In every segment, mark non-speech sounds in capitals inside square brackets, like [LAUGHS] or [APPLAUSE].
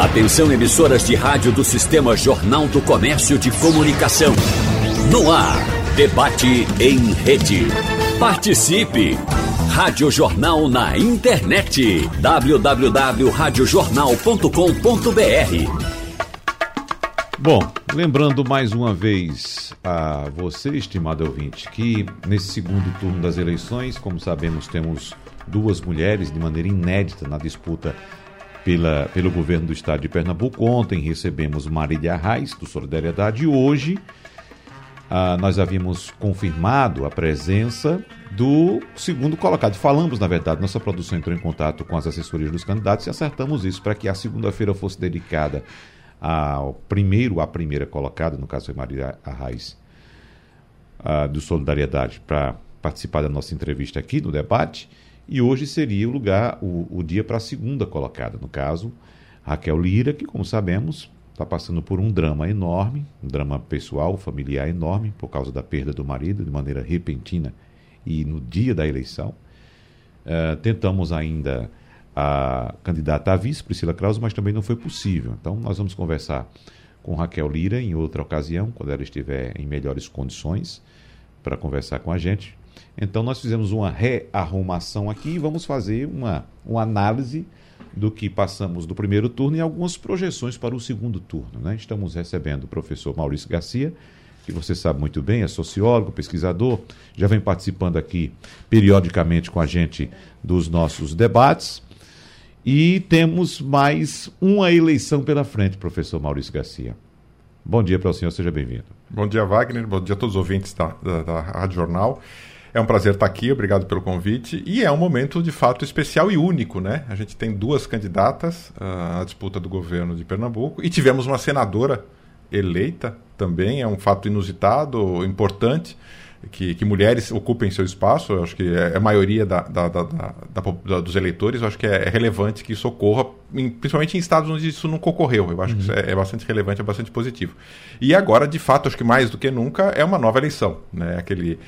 Atenção emissoras de rádio do Sistema Jornal do Comércio de Comunicação. No ar, debate em rede. Participe! Rádio Jornal na internet. www.radiojornal.com.br Bom, lembrando mais uma vez a você, estimado ouvinte, que nesse segundo turno das eleições, como sabemos, temos duas mulheres de maneira inédita na disputa pela, pelo governo do estado de Pernambuco. Ontem recebemos Marília Arraes, do Solidariedade, e hoje ah, nós havíamos confirmado a presença do segundo colocado. Falamos, na verdade, nossa produção entrou em contato com as assessorias dos candidatos e acertamos isso para que a segunda-feira fosse dedicada ao primeiro, a primeira colocada, no caso foi Maria Arraes, ah, do Solidariedade, para participar da nossa entrevista aqui no debate. E hoje seria o lugar, o, o dia para a segunda colocada, no caso, Raquel Lira, que, como sabemos, está passando por um drama enorme, um drama pessoal, familiar enorme, por causa da perda do marido de maneira repentina e no dia da eleição. Uh, tentamos ainda a candidata a vice, Priscila Krause, mas também não foi possível. Então, nós vamos conversar com Raquel Lira em outra ocasião, quando ela estiver em melhores condições para conversar com a gente. Então nós fizemos uma rearrumação aqui e vamos fazer uma, uma análise do que passamos do primeiro turno e algumas projeções para o segundo turno. Né? Estamos recebendo o professor Maurício Garcia, que você sabe muito bem, é sociólogo, pesquisador, já vem participando aqui periodicamente com a gente dos nossos debates. E temos mais uma eleição pela frente, professor Maurício Garcia. Bom dia para o senhor, seja bem-vindo. Bom dia, Wagner. Bom dia a todos os ouvintes da, da, da Rádio Jornal. É um prazer estar aqui, obrigado pelo convite. E é um momento de fato especial e único, né? A gente tem duas candidatas uh, à disputa do governo de Pernambuco e tivemos uma senadora eleita também. É um fato inusitado, importante. Que, que, mulheres ocupem seu espaço, eu acho que é, é a maioria da, da, da, dos eleitores, eu acho que é, é relevante que isso ocorra, em, principalmente em estados onde isso nunca ocorreu. Eu acho uhum. que isso é, é, bastante relevante, é bastante positivo. E agora, de fato, acho que mais do que nunca, é uma nova eleição. Né? Aquele,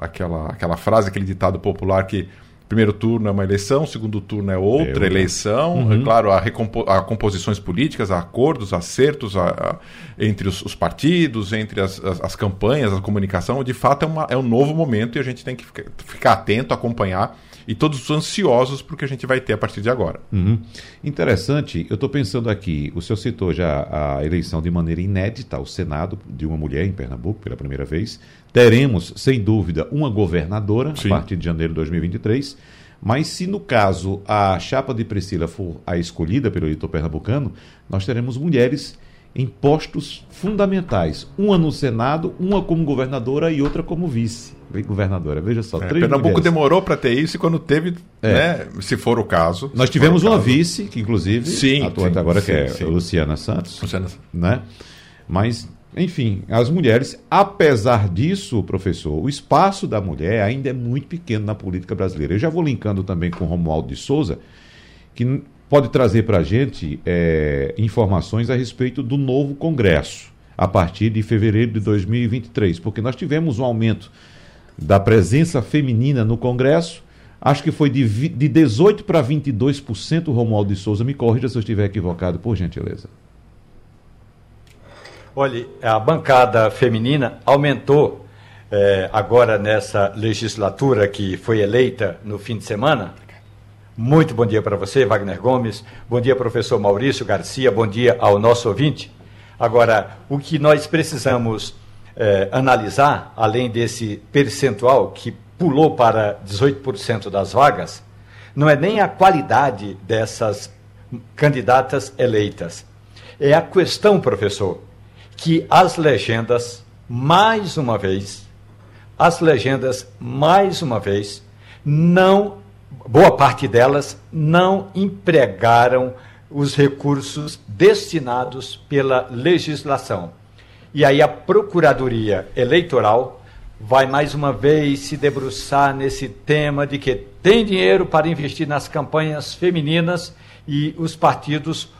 aquela, aquela frase, aquele ditado popular que primeiro turno é uma eleição, segundo turno é outra Eu, eleição. Uhum. É claro, há, há, composições políticas, há acordos, acertos há, há, entre os, os, partidos, entre as, as, as, campanhas, a comunicação. De fato, é, uma, é um novo momento e a gente tem que ficar, ficar atento, acompanhar e todos ansiosos para o que a gente vai ter a partir de agora. Uhum. Interessante, eu estou pensando aqui, o senhor citou já a eleição de maneira inédita ao Senado de uma mulher em Pernambuco pela primeira vez. Teremos, sem dúvida, uma governadora Sim. a partir de janeiro de 2023. Mas se no caso a chapa de Priscila for a escolhida pelo eleitor pernambucano, nós teremos mulheres em postos fundamentais. Uma no Senado, uma como governadora e outra como vice governadora. Veja só, é, três Pernambuco mulheres. demorou para ter isso e quando teve, é. né, se for o caso. Nós tivemos uma vice, que inclusive sim, agora, sim, que é sim. Luciana Santos. Luciana. Né? Mas, enfim, as mulheres, apesar disso, professor, o espaço da mulher ainda é muito pequeno na política brasileira. Eu já vou linkando também com Romualdo de Souza, que pode trazer para a gente é, informações a respeito do novo Congresso a partir de fevereiro de 2023, porque nós tivemos um aumento da presença feminina no Congresso. Acho que foi de, de 18% para 22%, Romualdo de Souza. Me corrija se eu estiver equivocado, por gentileza. Olha, a bancada feminina aumentou é, agora nessa legislatura que foi eleita no fim de semana. Muito bom dia para você, Wagner Gomes. Bom dia, professor Maurício Garcia. Bom dia ao nosso ouvinte. Agora, o que nós precisamos é, analisar, além desse percentual que pulou para 18% das vagas, não é nem a qualidade dessas candidatas eleitas. É a questão, professor, que as legendas, mais uma vez, as legendas, mais uma vez, não, boa parte delas, não empregaram os recursos destinados pela legislação. E aí a Procuradoria Eleitoral vai mais uma vez se debruçar nesse tema de que tem dinheiro para investir nas campanhas femininas e os partidos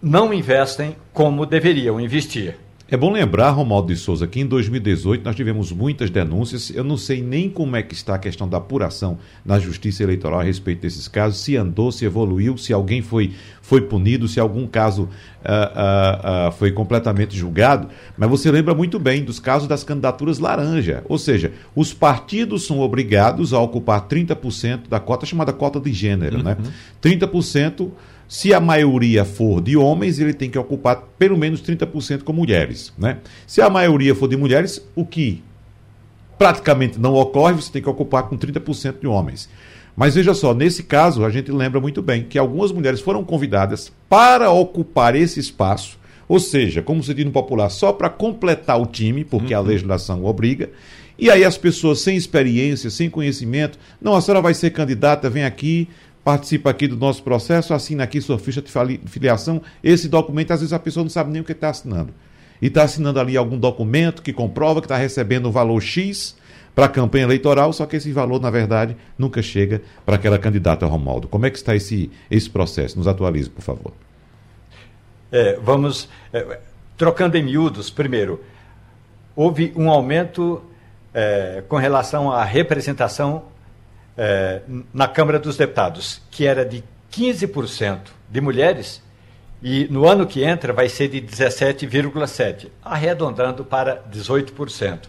não investem como deveriam investir. É bom lembrar, Romualdo de Souza, que em 2018 nós tivemos muitas denúncias. Eu não sei nem como é que está a questão da apuração na Justiça Eleitoral a respeito desses casos, se andou, se evoluiu, se alguém foi, foi punido, se algum caso uh, uh, uh, foi completamente julgado. Mas você lembra muito bem dos casos das candidaturas laranja. Ou seja, os partidos são obrigados a ocupar 30% da cota chamada cota de gênero, né? uhum. né? 30% se a maioria for de homens, ele tem que ocupar pelo menos 30% com mulheres. Né? Se a maioria for de mulheres, o que praticamente não ocorre, você tem que ocupar com 30% de homens. Mas veja só, nesse caso, a gente lembra muito bem que algumas mulheres foram convidadas para ocupar esse espaço, ou seja, como se diz no popular, só para completar o time, porque uhum. a legislação obriga. E aí as pessoas sem experiência, sem conhecimento, não, a senhora vai ser candidata, vem aqui, participa aqui do nosso processo, assina aqui sua ficha de filiação. Esse documento, às vezes a pessoa não sabe nem o que está assinando. E está assinando ali algum documento que comprova que está recebendo um valor X para a campanha eleitoral, só que esse valor, na verdade, nunca chega para aquela candidata Romualdo. Como é que está esse, esse processo? Nos atualize, por favor. É, vamos, é, trocando em miúdos, primeiro, houve um aumento é, com relação à representação é, na Câmara dos Deputados, que era de 15% de mulheres, e no ano que entra vai ser de 17,7%, arredondando para 18%.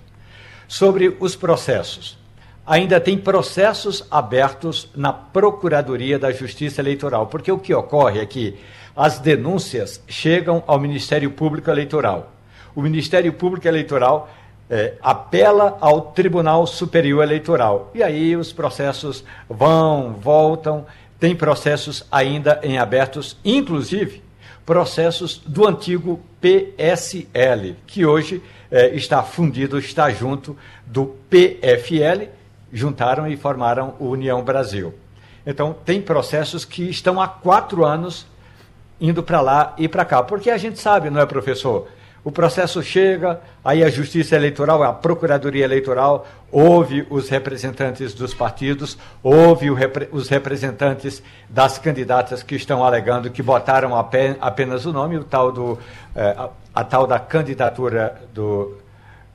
Sobre os processos. Ainda tem processos abertos na Procuradoria da Justiça Eleitoral, porque o que ocorre é que as denúncias chegam ao Ministério Público Eleitoral. O Ministério Público Eleitoral é, apela ao Tribunal Superior Eleitoral. E aí os processos vão, voltam, tem processos ainda em abertos, inclusive processos do antigo PSL, que hoje é, está fundido, está junto do PFL, juntaram e formaram o União Brasil. Então, tem processos que estão há quatro anos indo para lá e para cá, porque a gente sabe, não é, professor? O processo chega, aí a Justiça Eleitoral, a Procuradoria Eleitoral, ouve os representantes dos partidos, ouve repre os representantes das candidatas que estão alegando que botaram apenas o nome, o tal do, eh, a, a, tal da candidatura do,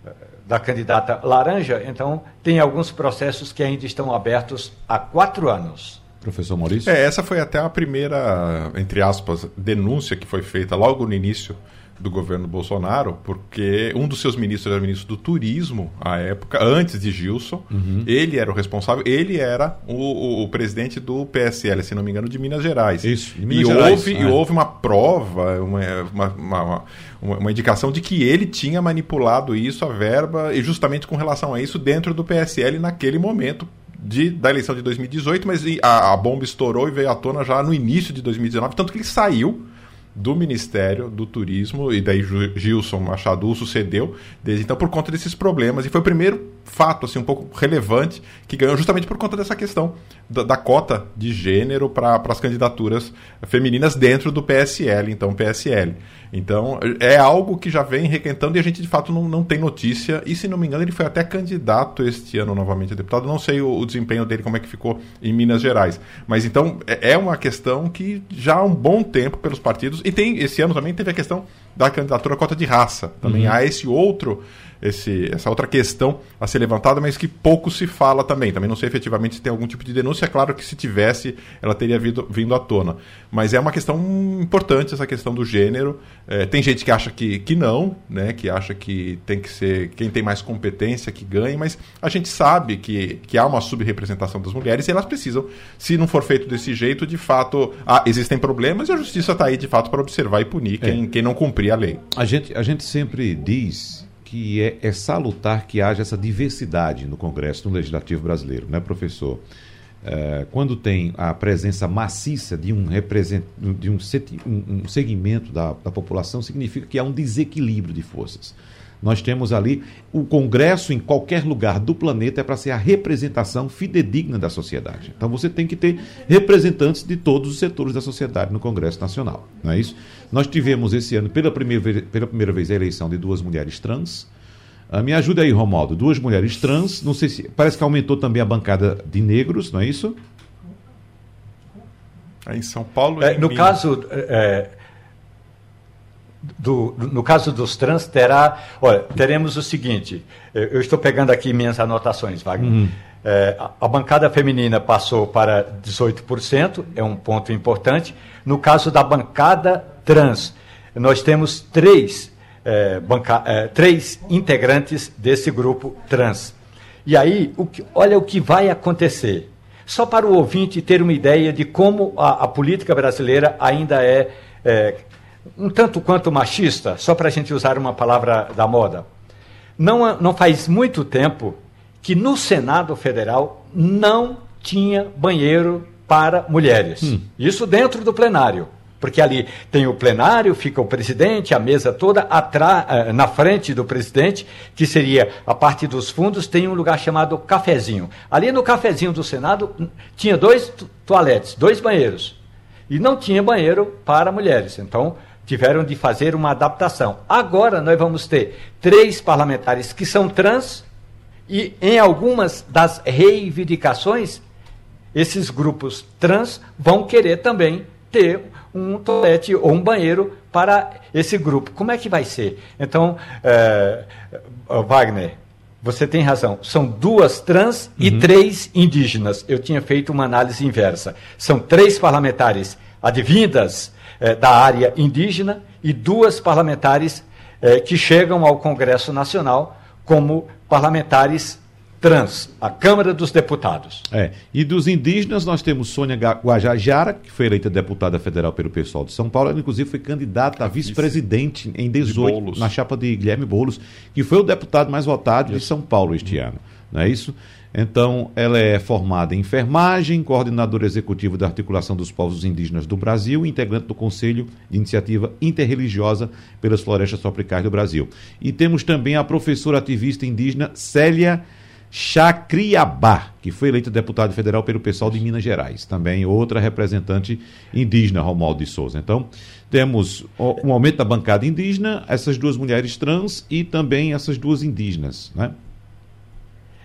eh, da candidata laranja. Então, tem alguns processos que ainda estão abertos há quatro anos. Professor Maurício? É, essa foi até a primeira, entre aspas, denúncia que foi feita logo no início do governo Bolsonaro, porque um dos seus ministros era ministro do turismo à época, antes de Gilson. Uhum. Ele era o responsável, ele era o, o, o, presidente do PSL, se não me engano, de Minas Gerais. Isso, de Minas e, Gerais. Houve, é. e houve uma prova, uma, uma, uma, uma, indicação de que ele tinha manipulado isso, a verba, e justamente com relação a isso, dentro do PSL naquele momento, de, da eleição de 2018, mas a, a, bomba estourou e veio à tona já no início de 2019, tanto que ele saiu do Ministério do Turismo, e daí Gilson Machado sucedeu desde então por conta desses problemas. E foi o primeiro fato assim, um pouco relevante que ganhou justamente por conta dessa questão da, da cota de gênero para as candidaturas femininas dentro do PSL, então PSL. Então é algo que já vem requentando e a gente de fato não, não tem notícia. E se não me engano, ele foi até candidato este ano novamente a deputado. Não sei o, o desempenho dele, como é que ficou em Minas Gerais. Mas então é, é uma questão que já há um bom tempo pelos partidos. E tem esse ano também teve a questão da candidatura cota de raça. Também uhum. há esse outro esse, essa outra questão a ser levantada, mas que pouco se fala também. Também não sei efetivamente se tem algum tipo de denúncia. É claro que se tivesse, ela teria vindo, vindo à tona. Mas é uma questão importante essa questão do gênero. É, tem gente que acha que, que não, né? que acha que tem que ser quem tem mais competência que ganhe, mas a gente sabe que, que há uma subrepresentação das mulheres e elas precisam, se não for feito desse jeito, de fato, ah, existem problemas e a justiça está aí de fato para observar e punir quem, é. quem não cumprir a lei. A gente, a gente sempre diz que é, é salutar que haja essa diversidade no Congresso, no Legislativo brasileiro, né, professor? É, quando tem a presença maciça de um, de um, um segmento da, da população, significa que há um desequilíbrio de forças. Nós temos ali o Congresso em qualquer lugar do planeta é para ser a representação fidedigna da sociedade. Então você tem que ter representantes de todos os setores da sociedade no Congresso Nacional, não é isso? Nós tivemos esse ano pela primeira vez, pela primeira vez a eleição de duas mulheres trans. Ah, me ajuda aí, Romaldo. Duas mulheres trans. Não sei se parece que aumentou também a bancada de negros, não é isso? Aí em São Paulo. É, no Minas. caso, é, do, no caso dos trans, terá. Olha, teremos o seguinte: eu estou pegando aqui minhas anotações, Wagner. Uhum. É, a, a bancada feminina passou para 18%, é um ponto importante. No caso da bancada trans, nós temos três, é, banca, é, três integrantes desse grupo trans. E aí, o que, olha o que vai acontecer. Só para o ouvinte ter uma ideia de como a, a política brasileira ainda é, é, um tanto quanto machista, só para a gente usar uma palavra da moda. Não, não faz muito tempo que no Senado Federal não tinha banheiro para mulheres. Hum. Isso dentro do plenário porque ali tem o plenário, fica o presidente, a mesa toda eh, na frente do presidente, que seria a parte dos fundos, tem um lugar chamado cafezinho. Ali no cafezinho do Senado tinha dois toaletes, dois banheiros. E não tinha banheiro para mulheres. Então, tiveram de fazer uma adaptação. Agora nós vamos ter três parlamentares que são trans e em algumas das reivindicações esses grupos trans vão querer também ter um toalete ou um banheiro para esse grupo. Como é que vai ser? Então, é, Wagner, você tem razão. São duas trans uhum. e três indígenas. Eu tinha feito uma análise inversa. São três parlamentares advindas é, da área indígena e duas parlamentares é, que chegam ao Congresso Nacional como parlamentares trans, a Câmara dos Deputados. É. E dos indígenas, nós temos Sônia Guajajara, que foi eleita deputada federal pelo pessoal de São Paulo, ela inclusive foi candidata a vice-presidente em 18, de na chapa de Guilherme Boulos, que foi o deputado mais votado de São Paulo este ano. Não é isso? Então, ela é formada em enfermagem, coordenadora executiva da Articulação dos Povos Indígenas do Brasil, integrante do Conselho de Iniciativa Interreligiosa pelas Florestas Tropicais do Brasil. E temos também a professora ativista indígena Célia Chacriabá, que foi eleito deputado federal pelo pessoal de Minas Gerais. Também outra representante indígena, Romualdo de Souza. Então, temos um aumento da bancada indígena, essas duas mulheres trans e também essas duas indígenas, né?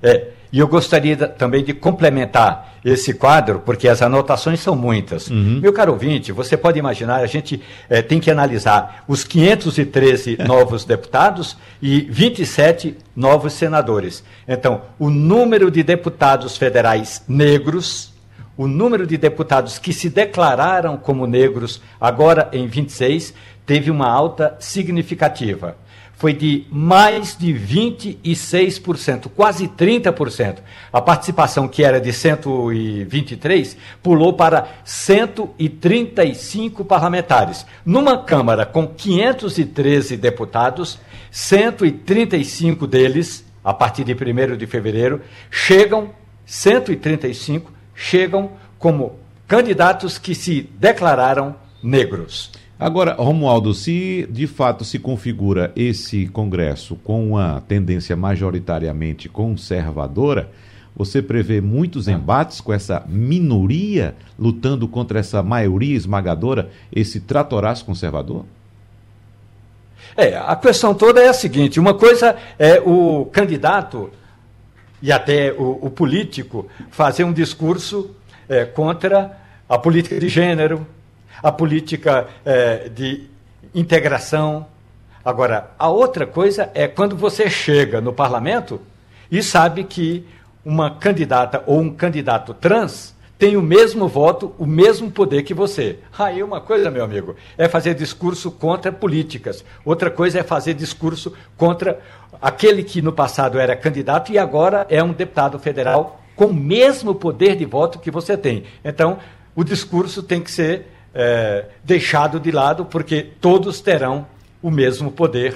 É, e eu gostaria também de complementar esse quadro, porque as anotações são muitas. Uhum. Meu caro ouvinte, você pode imaginar, a gente é, tem que analisar os 513 novos deputados e 27 novos senadores. Então, o número de deputados federais negros, o número de deputados que se declararam como negros agora em 26, teve uma alta significativa foi de mais de 26%, quase 30%. A participação, que era de 123, pulou para 135 parlamentares. Numa Câmara com 513 deputados, 135 deles, a partir de 1 de fevereiro, chegam, 135 chegam como candidatos que se declararam negros. Agora, Romualdo, se de fato se configura esse Congresso com uma tendência majoritariamente conservadora, você prevê muitos ah. embates com essa minoria lutando contra essa maioria esmagadora, esse tratoraço conservador? É, a questão toda é a seguinte: uma coisa é o candidato e até o, o político fazer um discurso é, contra a política de gênero, a política é, de integração. Agora, a outra coisa é quando você chega no parlamento e sabe que uma candidata ou um candidato trans tem o mesmo voto, o mesmo poder que você. Aí uma coisa, meu amigo, é fazer discurso contra políticas. Outra coisa é fazer discurso contra aquele que no passado era candidato e agora é um deputado federal com o mesmo poder de voto que você tem. Então, o discurso tem que ser é, deixado de lado, porque todos terão o mesmo poder,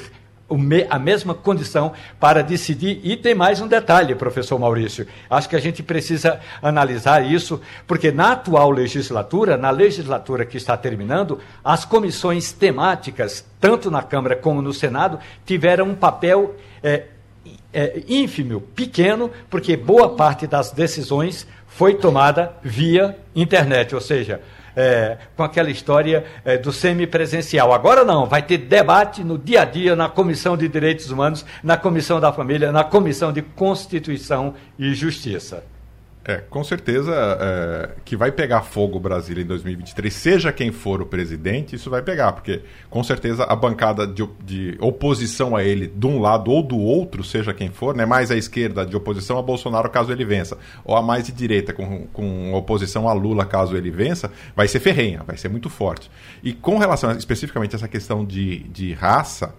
a mesma condição para decidir. E tem mais um detalhe, professor Maurício. Acho que a gente precisa analisar isso, porque na atual legislatura, na legislatura que está terminando, as comissões temáticas, tanto na Câmara como no Senado, tiveram um papel é, é, ínfimo, pequeno, porque boa parte das decisões foi tomada via internet, ou seja, é, com aquela história é, do semipresencial. Agora não, vai ter debate no dia a dia na Comissão de Direitos Humanos, na Comissão da Família, na Comissão de Constituição e Justiça. É, com certeza é, que vai pegar fogo o Brasil em 2023, seja quem for o presidente, isso vai pegar, porque com certeza a bancada de, de, oposição a ele, de um lado ou do outro, seja quem for, né, mais à esquerda de oposição a Bolsonaro caso ele vença, ou a mais de direita com, com oposição a Lula caso ele vença, vai ser ferrenha, vai ser muito forte. E com relação a, especificamente a essa questão de, de raça,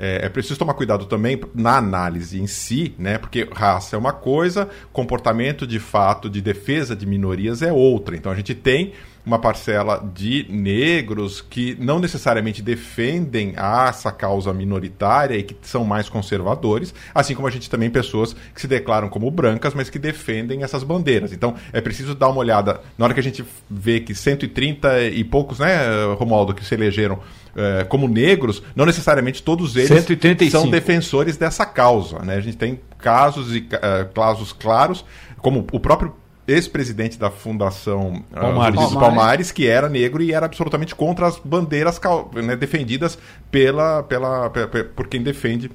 é, é, preciso tomar cuidado também na análise em si, né? Porque raça é uma coisa, comportamento de fato de defesa de minorias é outra. Então a gente tem uma parcela de negros que não necessariamente defendem essa causa minoritária e que são mais conservadores, assim como a gente também pessoas que se declaram como brancas, mas que defendem essas bandeiras. Então é preciso dar uma olhada, na hora que a gente vê que 130 e poucos, né, Romualdo, que se elegeram é, como negros, não necessariamente todos eles 135. são defensores dessa causa. Né? A gente tem casos e uh, casos claros, como o próprio ex-presidente da Fundação Palmares. Uh, Palmares. Palmares, que era negro e era absolutamente contra as bandeiras né, defendidas pela, pela, por quem defende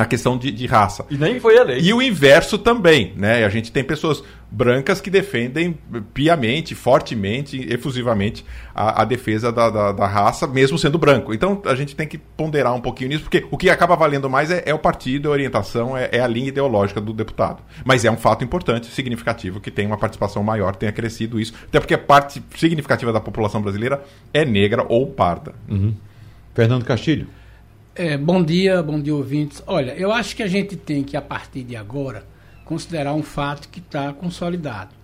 a questão de, de, raça. E nem foi eleito. E o inverso também, né? A gente tem pessoas brancas que defendem piamente, fortemente, efusivamente a, a defesa da, da, da, raça, mesmo sendo branco. Então a gente tem que ponderar um pouquinho nisso, porque o que acaba valendo mais é, é o partido, é a orientação, é, é, a linha ideológica do deputado. Mas é um fato importante, significativo, que tem uma participação maior, tenha crescido isso, até porque a parte significativa da população brasileira é negra ou parda. Uhum. Fernando Castilho. É, bom dia, bom dia, ouvintes. Olha, eu acho que a gente tem que, a partir de agora, considerar um fato que está consolidado.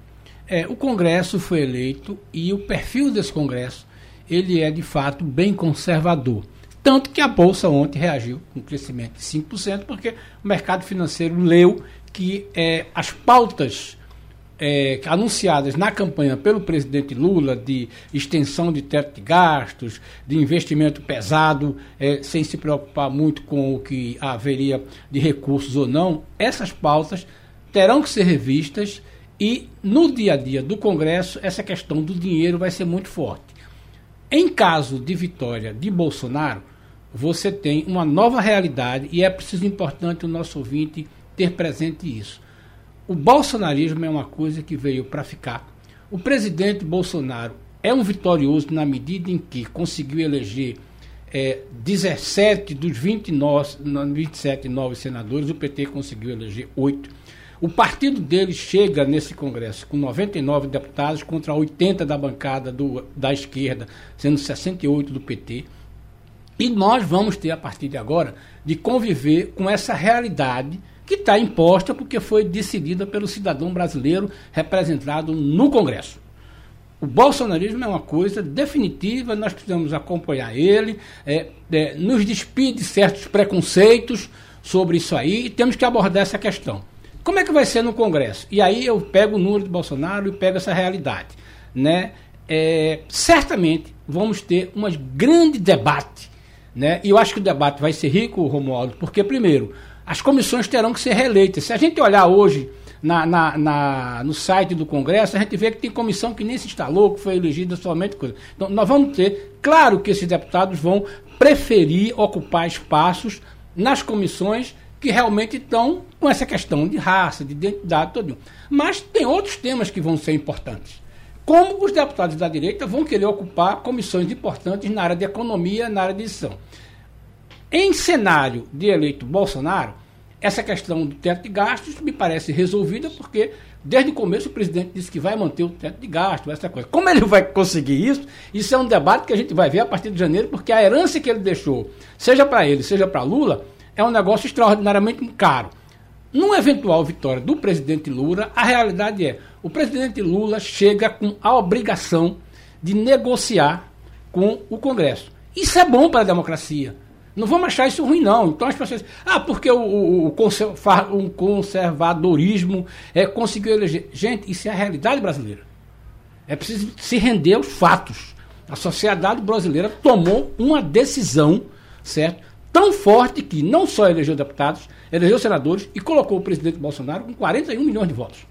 É, o Congresso foi eleito e o perfil desse Congresso ele é de fato bem conservador. Tanto que a Bolsa ontem reagiu com um crescimento de 5%, porque o mercado financeiro leu que é, as pautas é, anunciadas na campanha pelo presidente Lula de extensão de teto de gastos, de investimento pesado, é, sem se preocupar muito com o que haveria de recursos ou não, essas pautas terão que ser revistas e no dia a dia do Congresso essa questão do dinheiro vai ser muito forte. Em caso de vitória de Bolsonaro, você tem uma nova realidade e é preciso importante o nosso ouvinte ter presente isso o bolsonarismo é uma coisa que veio para ficar. O presidente Bolsonaro é um vitorioso na medida em que conseguiu eleger é, 17 dos 29, 27 novos senadores, o PT conseguiu eleger 8. O partido dele chega nesse Congresso com 99 deputados contra 80 da bancada do, da esquerda, sendo 68 do PT. E nós vamos ter, a partir de agora, de conviver com essa realidade que está imposta porque foi decidida pelo cidadão brasileiro representado no Congresso. O bolsonarismo é uma coisa definitiva, nós precisamos acompanhar ele, é, é, nos despir de certos preconceitos sobre isso aí e temos que abordar essa questão. Como é que vai ser no Congresso? E aí eu pego o número de Bolsonaro e pego essa realidade. Né? É, certamente vamos ter um grande debate. Né? E eu acho que o debate vai ser rico, Romualdo, porque, primeiro, as comissões terão que ser reeleitas. Se a gente olhar hoje na, na, na, no site do Congresso, a gente vê que tem comissão que nem se instalou, que foi elegida somente coisa. Então, nós vamos ter, claro que esses deputados vão preferir ocupar espaços nas comissões que realmente estão com essa questão de raça, de identidade, todo. Mas tem outros temas que vão ser importantes. Como os deputados da direita vão querer ocupar comissões importantes na área de economia, na área de edição. Em cenário de eleito Bolsonaro, essa questão do teto de gastos me parece resolvida porque desde o começo o presidente disse que vai manter o teto de gastos, essa coisa. Como ele vai conseguir isso? Isso é um debate que a gente vai ver a partir de janeiro, porque a herança que ele deixou, seja para ele, seja para Lula, é um negócio extraordinariamente caro. Numa eventual vitória do presidente Lula, a realidade é: o presidente Lula chega com a obrigação de negociar com o Congresso. Isso é bom para a democracia. Não vamos achar isso ruim, não. Então as pessoas. Ah, porque o, o, o conservadorismo é, conseguiu eleger. Gente, isso é a realidade brasileira. É preciso se render aos fatos. A sociedade brasileira tomou uma decisão, certo? Tão forte que não só elegeu deputados, elegeu senadores e colocou o presidente Bolsonaro com 41 milhões de votos.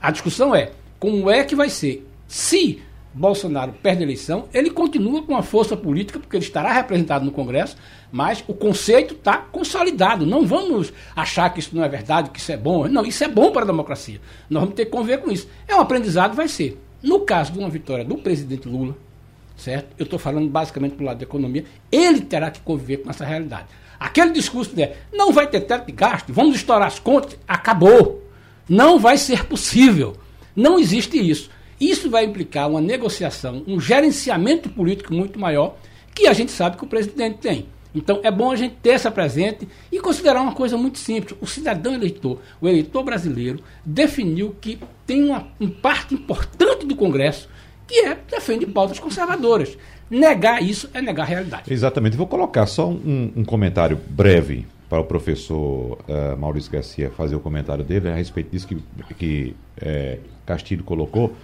A discussão é como é que vai ser. Se Bolsonaro perde a eleição, ele continua com a força política, porque ele estará representado no Congresso, mas o conceito está consolidado. Não vamos achar que isso não é verdade, que isso é bom. Não, isso é bom para a democracia. Nós vamos ter que conviver com isso. É um aprendizado, vai ser. No caso de uma vitória do presidente Lula, certo? Eu estou falando basicamente do lado da economia, ele terá que conviver com essa realidade. Aquele discurso de não vai ter teto de gasto, vamos estourar as contas, acabou. Não vai ser possível. Não existe isso. Isso vai implicar uma negociação, um gerenciamento político muito maior, que a gente sabe que o presidente tem. Então é bom a gente ter essa presente e considerar uma coisa muito simples. O cidadão eleitor, o eleitor brasileiro, definiu que tem uma, parte importante do Congresso que é defende pautas conservadoras. Negar isso é negar a realidade. Exatamente. Vou colocar só um, um comentário breve para o professor uh, Maurício Garcia fazer o comentário dele a respeito disso que, que é, Castilho colocou,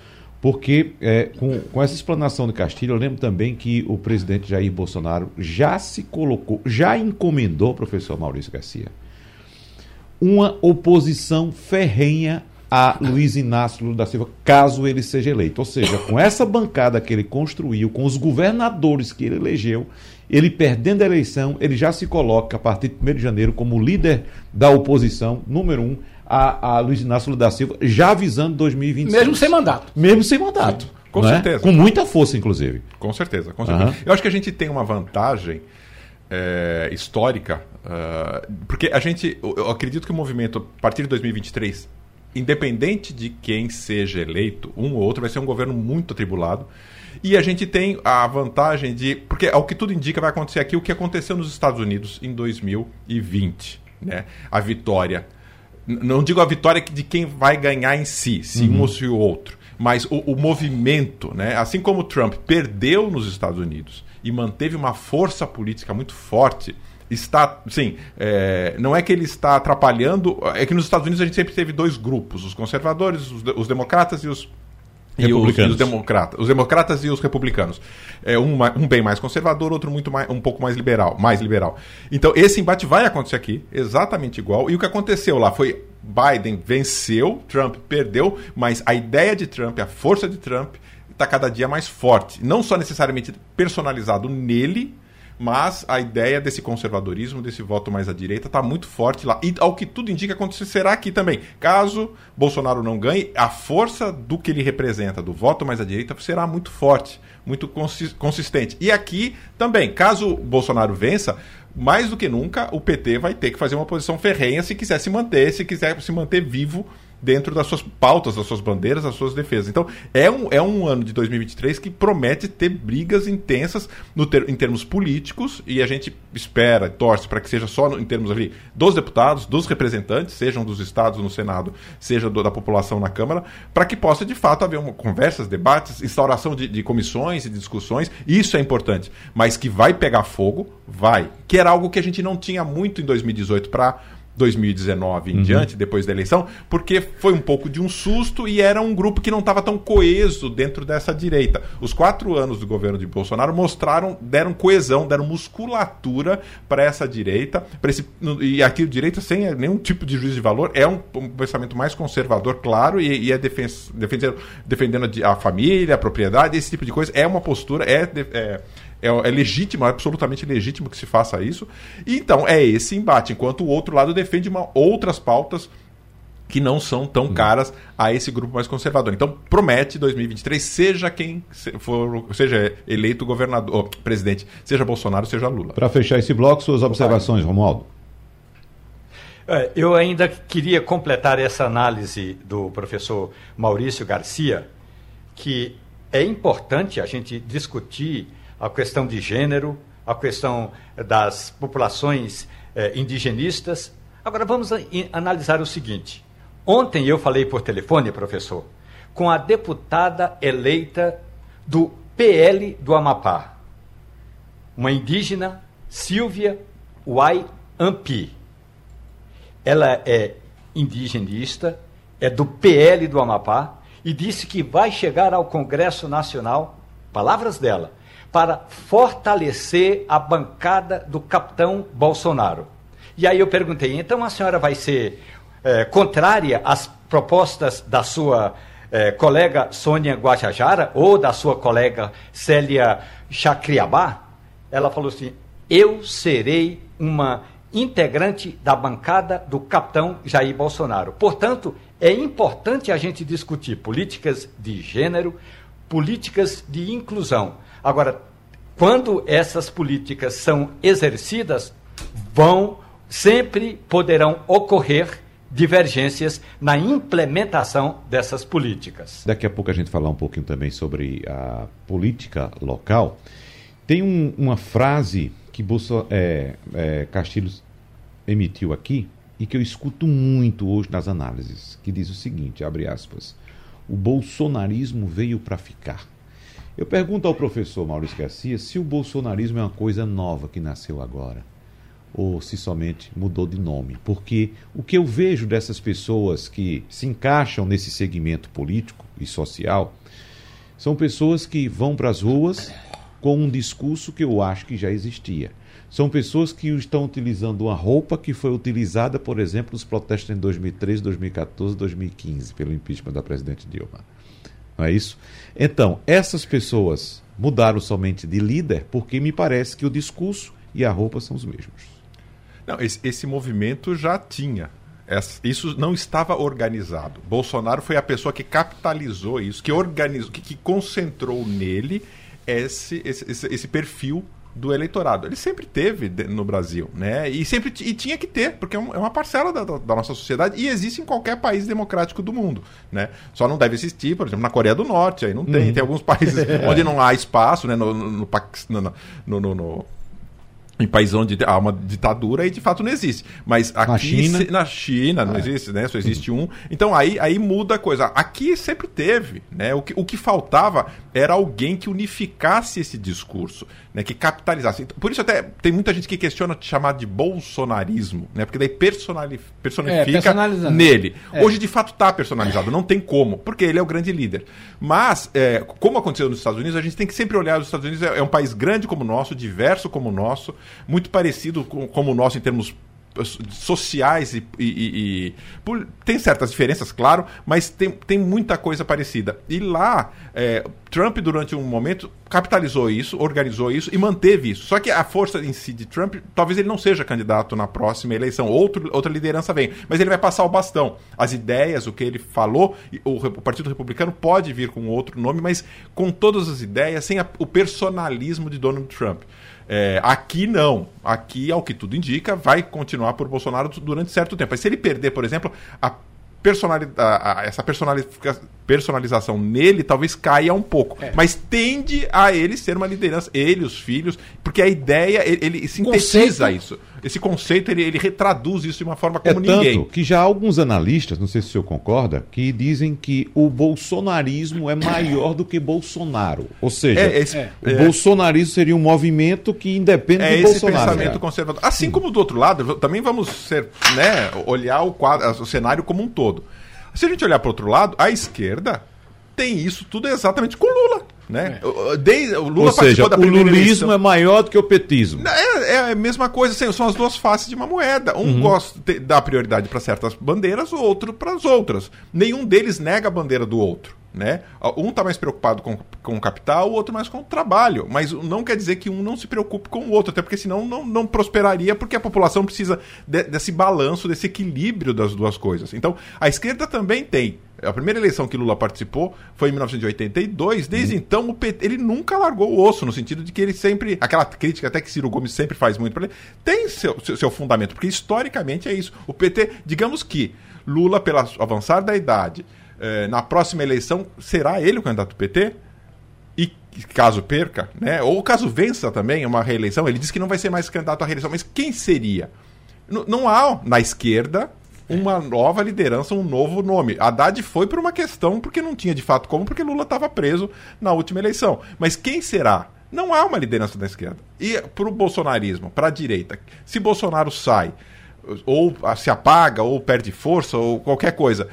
porque é, com, com essa explanação de Castilho, eu lembro também que o presidente Jair Bolsonaro já se colocou, já encomendou, professor Maurício Garcia, uma oposição ferrenha a Luiz Inácio Lula da Silva, caso ele seja eleito. Ou seja, com essa bancada que ele construiu, com os governadores que ele elegeu, ele perdendo a eleição, ele já se coloca a partir de 1 de janeiro como líder da oposição, número um, a, a Luiz Inácio Lula da Silva, já avisando 2026. Mesmo sem mandato. Mesmo sem mandato. Com né? certeza. Com muita força, inclusive. Com certeza, com certeza. Uhum. Eu acho que a gente tem uma vantagem é, histórica, uh, porque a gente, eu acredito que o movimento, a partir de 2023, independente de quem seja eleito, um ou outro, vai ser um governo muito atribulado. E a gente tem a vantagem de. Porque, ao que tudo indica, vai acontecer aqui o que aconteceu nos Estados Unidos em 2020. Né? A vitória. Não digo a vitória de quem vai ganhar em si, se uhum. um ou se o outro. Mas o, o movimento, né? assim como o Trump perdeu nos Estados Unidos e manteve uma força política muito forte, está, sim, é, não é que ele está atrapalhando, é que nos Estados Unidos a gente sempre teve dois grupos, os conservadores, os, os democratas e os e os, e os, democratas, os democratas e os republicanos. É um, um bem mais conservador, outro muito mais, um pouco mais liberal, mais liberal. Então esse embate vai acontecer aqui, exatamente igual. E o que aconteceu lá foi Biden venceu, Trump perdeu, mas a ideia de Trump, a força de Trump está cada dia mais forte, não só necessariamente personalizado nele, mas a ideia desse conservadorismo, desse voto mais à direita, está muito forte lá. E ao que tudo indica, acontecerá aqui também. Caso Bolsonaro não ganhe, a força do que ele representa, do voto mais à direita, será muito forte, muito consistente. E aqui também, caso Bolsonaro vença, mais do que nunca, o PT vai ter que fazer uma posição ferrenha se quiser se manter, se quiser se manter vivo dentro das suas pautas, das suas bandeiras, das suas defesas. Então, é um, é um ano de 2023 que promete ter brigas intensas no ter, em termos políticos e a gente espera, torce para que seja só no, em termos ali dos deputados, dos representantes, sejam dos estados no Senado, seja do, da população na Câmara, para que possa de fato haver uma, conversas, debates, instauração de, de comissões e discussões. Isso é importante, mas que vai pegar fogo, vai. Que era algo que a gente não tinha muito em 2018 para 2019 em uhum. diante, depois da eleição, porque foi um pouco de um susto e era um grupo que não estava tão coeso dentro dessa direita. Os quatro anos do governo de Bolsonaro mostraram, deram coesão, deram musculatura para essa direita, esse, e aqui o direita sem nenhum tipo de juízo de valor, é um, um pensamento mais conservador, claro, e, e é defendendo, defendendo a família, a propriedade, esse tipo de coisa. É uma postura, é, é é, é legítimo, é absolutamente legítimo que se faça isso. E, então, é esse embate, enquanto o outro lado defende uma, outras pautas que não são tão hum. caras a esse grupo mais conservador. Então, promete 2023, seja quem for, seja eleito governador, presidente, seja Bolsonaro, seja Lula. Para fechar esse bloco, suas observações, Romualdo. É, eu ainda queria completar essa análise do professor Maurício Garcia, que é importante a gente discutir a questão de gênero, a questão das populações eh, indigenistas. Agora vamos a, analisar o seguinte. Ontem eu falei por telefone, professor, com a deputada eleita do PL do Amapá, uma indígena, Silvia Uai Ampi. Ela é indigenista, é do PL do Amapá e disse que vai chegar ao Congresso Nacional, palavras dela, para fortalecer a bancada do capitão Bolsonaro. E aí eu perguntei, então a senhora vai ser é, contrária às propostas da sua é, colega Sônia Guajajara ou da sua colega Célia Chacriabá, ela falou assim: eu serei uma integrante da bancada do capitão Jair Bolsonaro. Portanto, é importante a gente discutir políticas de gênero, políticas de inclusão. Agora, quando essas políticas são exercidas, vão sempre poderão ocorrer divergências na implementação dessas políticas. Daqui a pouco a gente falar um pouquinho também sobre a política local. Tem um, uma frase que Bolso, é, é, Castilhos emitiu aqui e que eu escuto muito hoje nas análises, que diz o seguinte, abre aspas, o bolsonarismo veio para ficar. Eu pergunto ao professor Maurício Garcia se o bolsonarismo é uma coisa nova que nasceu agora ou se somente mudou de nome. Porque o que eu vejo dessas pessoas que se encaixam nesse segmento político e social são pessoas que vão para as ruas com um discurso que eu acho que já existia. São pessoas que estão utilizando uma roupa que foi utilizada, por exemplo, nos protestos em 2013, 2014, 2015, pelo impeachment da presidente Dilma. Não é isso? Então, essas pessoas mudaram somente de líder porque me parece que o discurso e a roupa são os mesmos. Não, esse, esse movimento já tinha. isso não estava organizado. Bolsonaro foi a pessoa que capitalizou isso, que organizou, que, que concentrou nele esse, esse, esse, esse perfil do eleitorado. Ele sempre teve no Brasil, né? E sempre e tinha que ter, porque é, é uma parcela da, da, nossa sociedade e existe em qualquer país democrático do mundo, né? Só não deve existir, por exemplo, na Coreia do Norte, aí não tem. Uhum. Tem alguns países [LAUGHS] onde não há espaço, né? No, no, no, no, no em países onde há uma ditadura e de fato não existe. Mas aqui na China, se, na China não é. existe, né? Só existe um. Então aí, aí muda a coisa. Aqui sempre teve, né? O que, o que faltava era alguém que unificasse esse discurso, né? Que capitalizasse. Por isso até tem muita gente que questiona chamar de bolsonarismo, né? Porque daí personali, personifica é, nele. É. Hoje de fato está personalizado, não tem como, porque ele é o grande líder. Mas é, como aconteceu nos Estados Unidos, a gente tem que sempre olhar os Estados Unidos é, é um país grande como o nosso, diverso como o nosso muito parecido com, como o nosso em termos sociais e, e, e, e, tem certas diferenças, claro, mas tem, tem muita coisa parecida. E lá, é, Trump, durante um momento, capitalizou isso, organizou isso e manteve isso. Só que a força em si de Trump, talvez ele não seja candidato na próxima eleição, Outro, outra liderança vem, mas ele vai passar o bastão. As ideias, o que ele falou, o, o Partido Republicano pode vir com outro nome, mas com todas as ideias, sem a, o personalismo de Donald Trump. É, aqui não. Aqui, ao que tudo indica, vai continuar por Bolsonaro durante certo tempo. Mas se ele perder, por exemplo, a essa personalização nele talvez caia um pouco. É. Mas tende a ele ser uma liderança, ele, os filhos, porque a ideia, ele, ele sintetiza conceito... isso. Esse conceito, ele, ele retraduz isso de uma forma como é ninguém. Tanto que já há alguns analistas, não sei se o senhor concorda, que dizem que o bolsonarismo é maior do que Bolsonaro. Ou seja, é, esse, é. o bolsonarismo seria um movimento que independe é do esse pensamento conservador. Assim Sim. como do outro lado, também vamos ser, né, olhar o, quadro, o cenário como um todo. Se a gente olhar para o outro lado, a esquerda tem isso tudo exatamente com Lula. Né? É. Desde, o Lula Ou seja, o lulismo eleição. é maior do que o petismo. É, é a mesma coisa, assim, são as duas faces de uma moeda. Um uhum. gosta de, dá prioridade para certas bandeiras, o outro para as outras. Nenhum deles nega a bandeira do outro. Né? Um está mais preocupado com, com o capital, o outro mais com o trabalho. Mas não quer dizer que um não se preocupe com o outro, até porque senão não, não prosperaria, porque a população precisa de, desse balanço, desse equilíbrio das duas coisas. Então, a esquerda também tem a primeira eleição que Lula participou foi em 1982. Desde uhum. então, o PT, ele nunca largou o osso, no sentido de que ele sempre. Aquela crítica até que Ciro Gomes sempre faz muito para ele, tem seu, seu, seu, fundamento, porque historicamente é isso. O PT, digamos que Lula, pelo avançar da idade, eh, na próxima eleição, será ele o candidato PT? E caso perca, né? Ou caso vença também uma reeleição, ele diz que não vai ser mais candidato à reeleição, mas quem seria? N não há na esquerda uma nova liderança, um novo nome. Haddad foi por uma questão porque não tinha de fato como, porque Lula estava preso na última eleição. Mas quem será? Não há uma liderança da esquerda. E para o bolsonarismo, para a direita, se Bolsonaro sai, ou se apaga, ou perde força, ou qualquer coisa,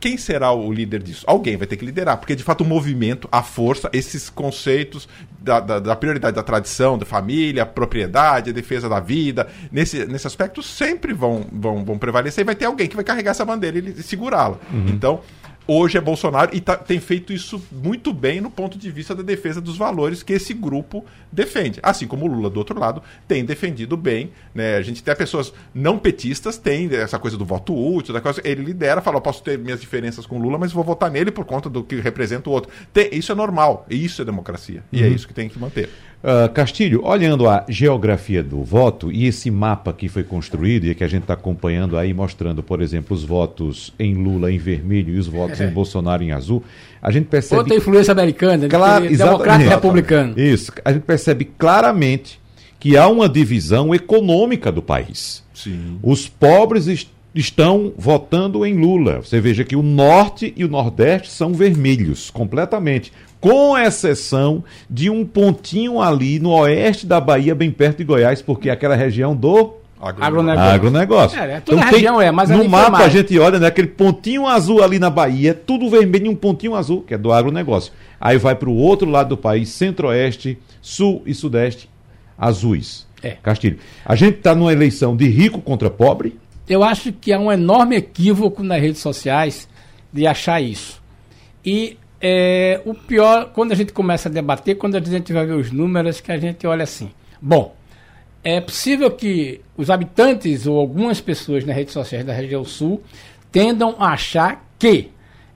quem será o líder disso? Alguém vai ter que liderar, porque de fato o movimento, a força, esses conceitos da, da, da, prioridade da tradição, da família, a propriedade, a defesa da vida, nesse, nesse aspecto sempre vão, vão, vão prevalecer e vai ter alguém que vai carregar essa bandeira e segurá-la. Uhum. Então, hoje é Bolsonaro e tá, tem feito isso muito bem no ponto de vista da defesa dos valores que esse grupo defende. Assim como o Lula, do outro lado, tem defendido bem. Né? A gente tem pessoas não petistas, tem essa coisa do voto útil, da coisa, ele lidera, fala, posso ter minhas diferenças com o Lula, mas vou votar nele por conta do que representa o outro. Tem, isso é normal, isso é democracia. E é uhum. é isso que tem que manter. Uh, Castilho, olhando a geografia do voto e esse mapa que foi construído e que a gente está acompanhando aí, mostrando, por exemplo, os votos em Lula em vermelho e os votos é. em [LAUGHS] Bolsonaro em azul, a gente percebe. Outra influência americana, claro, democrata e republicano. Isso, a gente percebe claramente que há uma divisão econômica do país. Sim. Os pobres est estão votando em Lula. Você veja que o norte e o nordeste são vermelhos, completamente com exceção de um pontinho ali no oeste da Bahia, bem perto de Goiás, porque é aquela região do agronegócio. agronegócio. É, toda então, a região é, mas no mapa a gente olha, né, aquele pontinho azul ali na Bahia, tudo vermelho e um pontinho azul, que é do agronegócio. Aí vai para o outro lado do país, centro-oeste, sul e sudeste, azuis. É. Castilho. A gente está numa eleição de rico contra pobre. Eu acho que há um enorme equívoco nas redes sociais de achar isso. E é, o pior, quando a gente começa a debater, quando a gente vai ver os números, que a gente olha assim. Bom, é possível que os habitantes ou algumas pessoas nas redes sociais da região sul tendam a achar que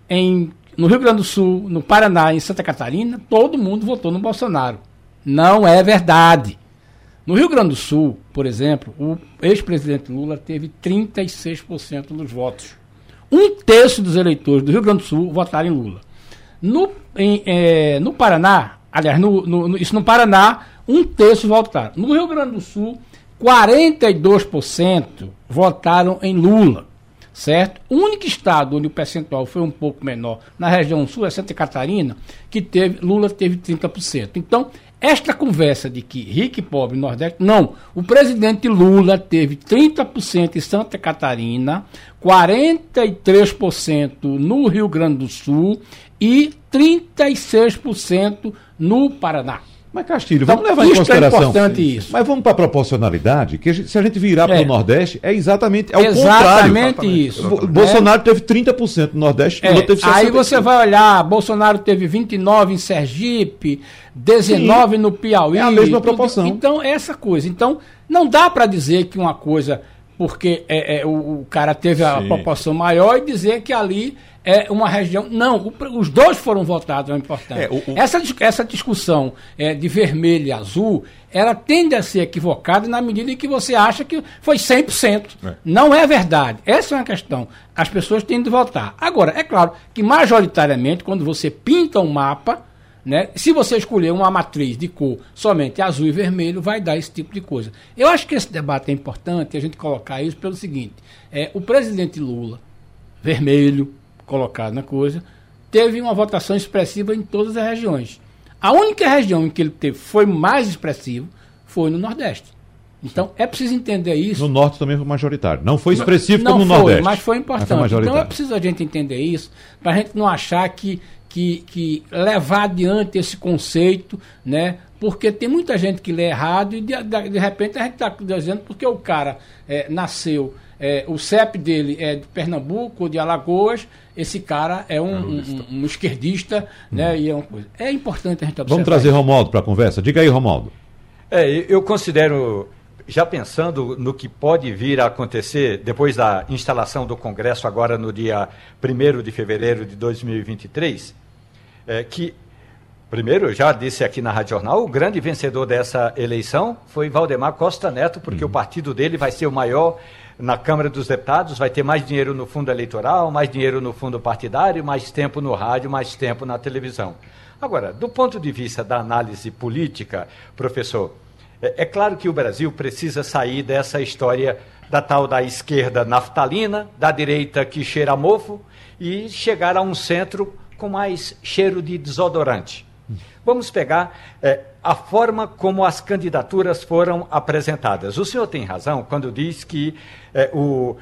em, no Rio Grande do Sul, no Paraná, em Santa Catarina, todo mundo votou no Bolsonaro. Não é verdade. No Rio Grande do Sul, por exemplo, o ex-presidente Lula teve 36% dos votos. Um terço dos eleitores do Rio Grande do Sul votaram em Lula. No, em, é, no Paraná, aliás, no, no, isso no Paraná, um terço votaram. No Rio Grande do Sul, 42% votaram em Lula, certo? O único estado onde o percentual foi um pouco menor, na região sul, é Santa Catarina, que teve, Lula teve 30%. Então, esta conversa de que rico e pobre no Nordeste, não. O presidente Lula teve 30% em Santa Catarina, 43% no Rio Grande do Sul e 36% no Paraná. Mas Castilho, vamos então, levar em é consideração. É importante isso. Mas vamos para a proporcionalidade, que a gente, se a gente virar é. para o Nordeste, é exatamente é o exatamente contrário. isso. Exatamente. Bolsonaro é. teve 30% no Nordeste, é. Lula teve 60%. Aí você vai olhar, Bolsonaro teve 29 em Sergipe, 19 Sim. no Piauí. É a mesma proporção. Então, é essa coisa. Então, não dá para dizer que uma coisa porque é, é, o, o, cara teve a Sim. proporção maior e dizer que ali é uma região. Não, o, os dois foram votados, é importante. É, o. Essa, essa discussão é, de vermelho e azul, ela tende a ser equivocada na medida em que você acha que foi 100%. É. Não é verdade. Essa é uma questão. As pessoas têm de votar. Agora, é claro que majoritariamente, quando você pinta um mapa, né, se você escolher uma matriz de cor somente azul e vermelho, vai dar esse tipo de coisa. Eu acho que esse debate é importante a gente colocar isso pelo seguinte: é, o presidente Lula, vermelho, colocado na coisa, teve uma votação expressiva em todas as regiões. A única região em que ele teve foi mais expressivo foi no Nordeste. Então é preciso entender isso. No Norte também foi majoritário. Não foi expressivo não, como no foi, Nordeste. Mas foi importante. Mas foi então é preciso a gente entender isso para a gente não achar que, que, que levar adiante esse conceito, né? Porque tem muita gente que lê errado e de, de, de repente a gente está dizendo porque o cara é, nasceu é, o CEP dele é de Pernambuco, de Alagoas, esse cara é um, um, um esquerdista, hum. né? E é uma coisa. É importante a gente observar. Vamos trazer isso. Romaldo para a conversa. Diga aí, Romaldo. É, eu considero, já pensando no que pode vir a acontecer depois da instalação do Congresso, agora no dia 1 de fevereiro de 2023, é, que Primeiro, eu já disse aqui na Rádio Jornal, o grande vencedor dessa eleição foi Valdemar Costa Neto, porque uhum. o partido dele vai ser o maior na Câmara dos Deputados, vai ter mais dinheiro no fundo eleitoral, mais dinheiro no fundo partidário, mais tempo no rádio, mais tempo na televisão. Agora, do ponto de vista da análise política, professor, é, é claro que o Brasil precisa sair dessa história da tal da esquerda naftalina, da direita que cheira mofo e chegar a um centro com mais cheiro de desodorante. Vamos pegar é, a forma como as candidaturas foram apresentadas. O senhor tem razão quando diz que é, o,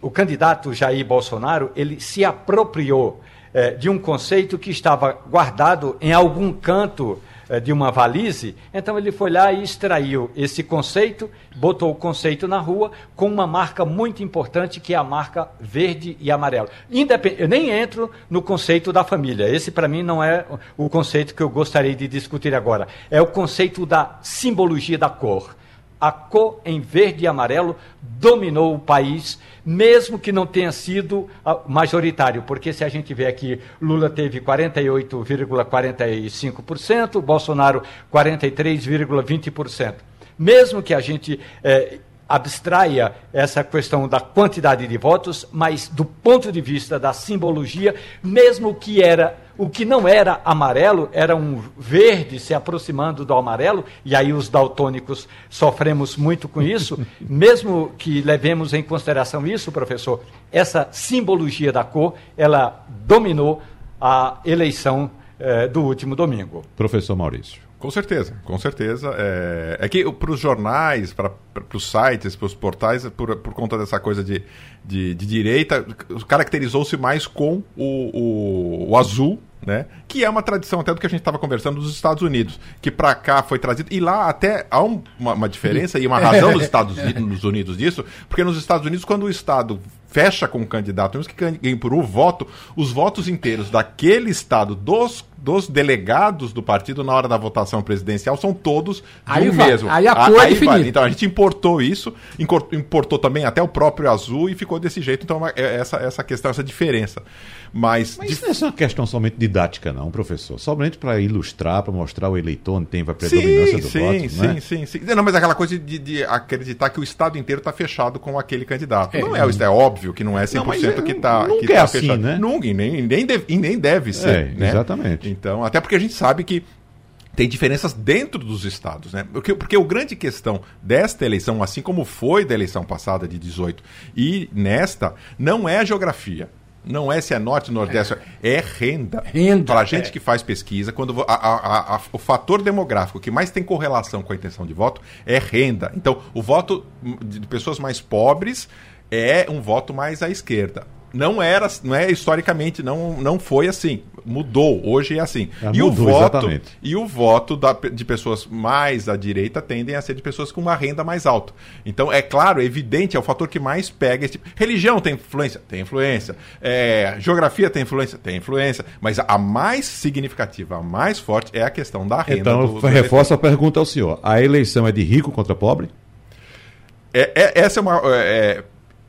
o candidato Jair Bolsonaro ele se apropriou é, de um conceito que estava guardado em algum canto de uma valise. Então ele foi lá e extraiu esse conceito, botou o conceito na rua com uma marca muito importante que é a marca verde e amarelo. Independ... Eu nem entro no conceito da família. Esse para mim não é o conceito que eu gostaria de discutir agora. É o conceito da simbologia da cor a cor em verde e amarelo dominou o país, mesmo que não tenha sido ah, majoritário, porque se a gente vê aqui, Lula teve 48,45%, Bolsonaro 43,20%. Mesmo que a gente eh, abstraia essa questão da quantidade de votos, mas do ponto de vista da simbologia, mesmo que era o que não era amarelo, era um verde se aproximando do amarelo, e aí os daltônicos sofremos muito com isso, [LAUGHS] mesmo que levemos em consideração isso, professor, essa simbologia da cor, ela dominou a eleição eh, do último domingo. Professor Maurício. Com certeza, com certeza. É, é que para os jornais, para os sites, para os portais, por, por conta dessa coisa de, de, de direita, caracterizou-se mais com o, o, o, azul, né? Que é uma tradição até do que a gente estava conversando dos Estados Unidos, que para cá foi trazido. E lá até há um, uma, uma, diferença e uma [LAUGHS] razão nos Estados Unidos disso, porque nos Estados Unidos, quando o Estado fecha com o candidato, mesmo que ganhe por um voto, os votos inteiros daquele estado, dos, dos delegados do partido na hora da votação presidencial, são todos aí do mesmo. Aí a cor é vale. Então a gente importou isso, importou também até o próprio azul e ficou desse jeito. Então é essa, essa questão, essa diferença. Mas, Mas isso não é uma questão somente didática, não, professor. Somente para ilustrar, para mostrar o eleitor onde tem a predominância sim, do sim, voto. Sim, é? sim, sim. Não, mas aquela coisa de, de acreditar que o Estado inteiro está fechado com aquele candidato. É, não é, é óbvio que não é 100% não, que está nunca que é tá assim, fechado. Né? Nunca, e nem, nem, deve, e nem deve ser. É, né? Exatamente. Então, até porque a gente sabe que tem diferenças dentro dos estados, né? Porque, porque o grande questão desta eleição, assim como foi da eleição passada de 18 e nesta, não é a geografia. Não é se é norte, nordeste, é, é renda. Renda. Para a gente é. que faz pesquisa, quando a, a, a, o fator demográfico que mais tem correlação com a intenção de voto é renda. Então, o voto de pessoas mais pobres é um voto mais à esquerda não era, não é historicamente, não, não foi assim. Mudou, hoje é assim. É, e, mudou, o voto, exatamente. e o voto da, de pessoas mais à direita tendem a ser de pessoas com uma renda mais alta. Então, é claro, é evidente, é o fator que mais pega. Esse tipo. Religião tem influência? Tem influência. É, geografia tem influência? Tem influência. Mas a mais significativa, a mais forte é a questão da renda. Então, do, do reforço a pergunta ao senhor. A eleição é de rico contra pobre? É, é, essa é uma. É,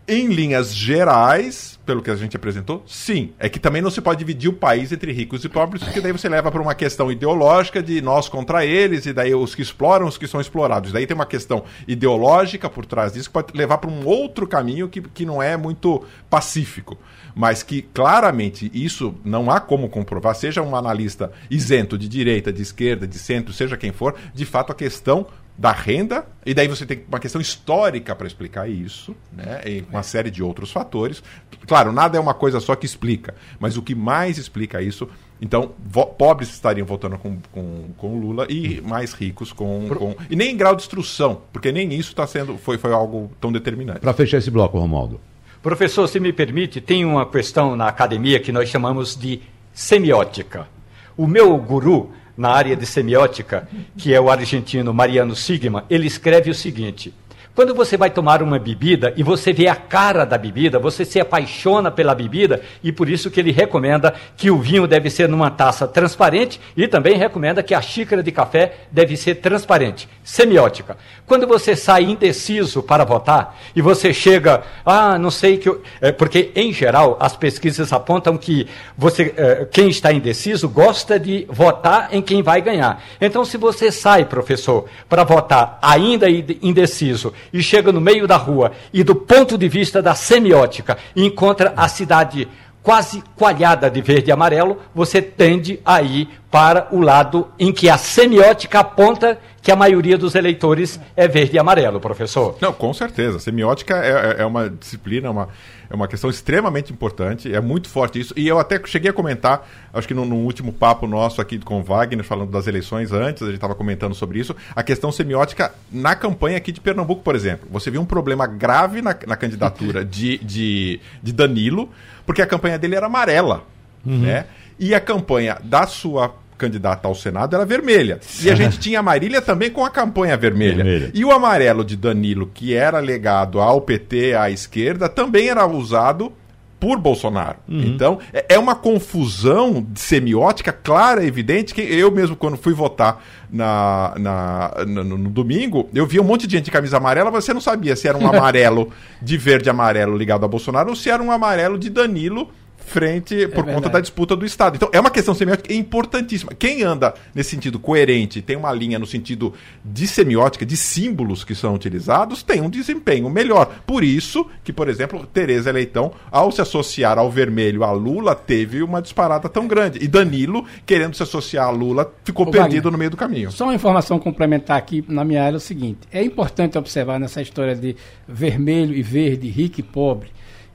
em linhas gerais, pelo que a gente apresentou, sim. É que também não se pode dividir o país entre ricos e pobres, porque daí você leva para uma questão ideológica de nós contra eles, e daí os que exploram, os que são explorados. Daí tem uma questão ideológica por trás disso que pode levar para um outro caminho que, que não é muito pacífico. Mas que claramente isso não há como comprovar, seja um analista isento de direita, de esquerda, de centro, seja quem for, de fato a questão da renda, e daí você tem uma questão histórica para explicar isso, né? E uma série de outros fatores. Claro, nada é uma coisa só que explica, mas o que mais explica isso. Então, pobres estariam votando com, com, com Lula e mais ricos com, com. E nem em grau de instrução, porque nem isso está sendo. Foi, foi algo tão determinante. Para fechar esse bloco, Romualdo. Professor, se me permite, tem uma questão na academia que nós chamamos de semiótica. O meu guru na área de semiótica, que é o argentino Mariano Sigma, ele escreve o seguinte: quando você vai tomar uma bebida e você vê a cara da bebida, você se apaixona pela bebida e por isso que ele recomenda que o vinho deve ser numa taça transparente e também recomenda que a xícara de café deve ser transparente, semiótica. Quando você sai indeciso para votar e você chega, ah, não sei que, eu... é, porque em geral as pesquisas apontam que você, é, quem está indeciso gosta de votar em quem vai ganhar. Então, se você sai, professor, para votar ainda indeciso e chega no meio da rua e do ponto de vista da semiótica encontra a cidade quase coalhada de verde e amarelo, você tende a ir para o lado em que a semiótica aponta que a maioria dos eleitores é verde e amarelo, professor. Não, com certeza. Semiótica é, é, é uma disciplina, uma, é uma questão extremamente importante, é muito forte isso. E eu até cheguei a comentar, acho que no, no último papo nosso aqui com o Wagner, falando das eleições antes, a gente estava comentando sobre isso, a questão semiótica na campanha aqui de Pernambuco, por exemplo. Você viu um problema grave na, na candidatura [LAUGHS] de, de, de Danilo, porque a campanha dele era amarela. uhum. né? E a campanha da sua candidata ao Senado era vermelha. E a gente [LAUGHS] tinha a Marília também com a campanha vermelha. vermelha. E o amarelo de Danilo, que era legado ao PT, à esquerda, também era usado por Bolsonaro. Uhum. Então, é, é uma confusão semiótica clara, evidente, que eu mesmo, quando fui votar na, na, no, no, domingo, eu vi um monte de gente de camisa amarela, você não sabia se era um [LAUGHS] amarelo de verde e amarelo ligado a Bolsonaro ou se era um amarelo de Danilo frente por é conta da disputa do Estado. Então é uma questão semiótica importantíssima. Quem anda nesse sentido coerente, tem uma linha no sentido de semiótica, de símbolos que são utilizados, tem um desempenho melhor. Por isso que, por exemplo, Tereza Leitão, ao se associar ao vermelho a Lula, teve uma disparada tão grande. E Danilo, querendo se associar a Lula, ficou Ô, perdido Wagner, no meio do caminho. Só uma informação complementar aqui na minha área é o seguinte: é importante observar nessa história de vermelho e verde, rico e pobre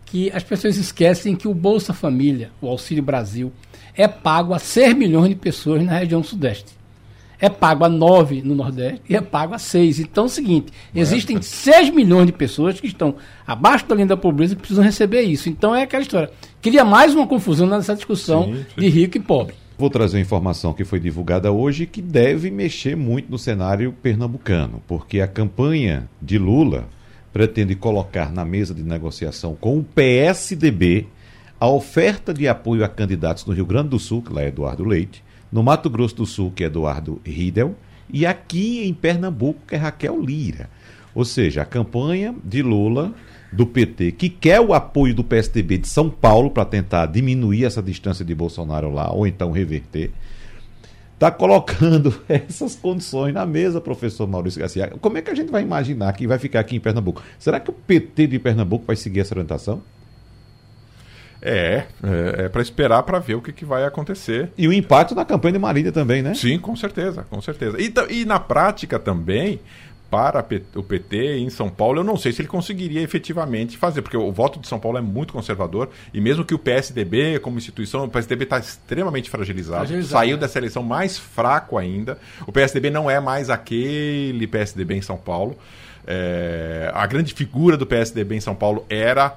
que as pessoas esquecem que o Bolsa Família, o Auxílio Brasil, é pago a 6 milhões de pessoas na região sudeste. É pago a 9 no Nordeste e é pago a 6. Então é o seguinte: existem 6 milhões de pessoas que estão abaixo da linha da pobreza que precisam receber isso. Então é aquela história. Cria mais uma confusão nessa discussão sim, sim. de rico e pobre. Vou trazer uma informação que foi divulgada hoje que deve mexer muito no cenário pernambucano, porque a campanha de Lula pretende colocar na mesa de negociação com o PSDB a oferta de apoio a candidatos no Rio Grande do Sul, que lá é Eduardo Leite, no Mato Grosso do Sul, que é Eduardo Riedel, e aqui em Pernambuco, que é Raquel Lira. Ou seja, a campanha de Lula, do PT, que quer o apoio do PSDB de São Paulo para tentar diminuir essa distância de Bolsonaro lá, ou então reverter, está colocando [LAUGHS] essas condições na mesa, professor Maurício Garcia. Como é que a gente vai imaginar que vai ficar aqui em Pernambuco? Será que o PT de Pernambuco vai seguir essa orientação? É, é, é para esperar para ver o que, que, vai acontecer. E o impacto na campanha de Marília também, né? Sim, com certeza, com certeza. E, e na prática também, para o PT em São Paulo, eu não sei se ele conseguiria efetivamente fazer, porque o voto de São Paulo é muito conservador, e mesmo que o PSDB, como instituição, o PSDB está extremamente fragilizado, fragilizado saiu né? dessa eleição mais fraco ainda. O PSDB não é mais aquele PSDB em São Paulo. É, a grande figura do PSDB em São Paulo era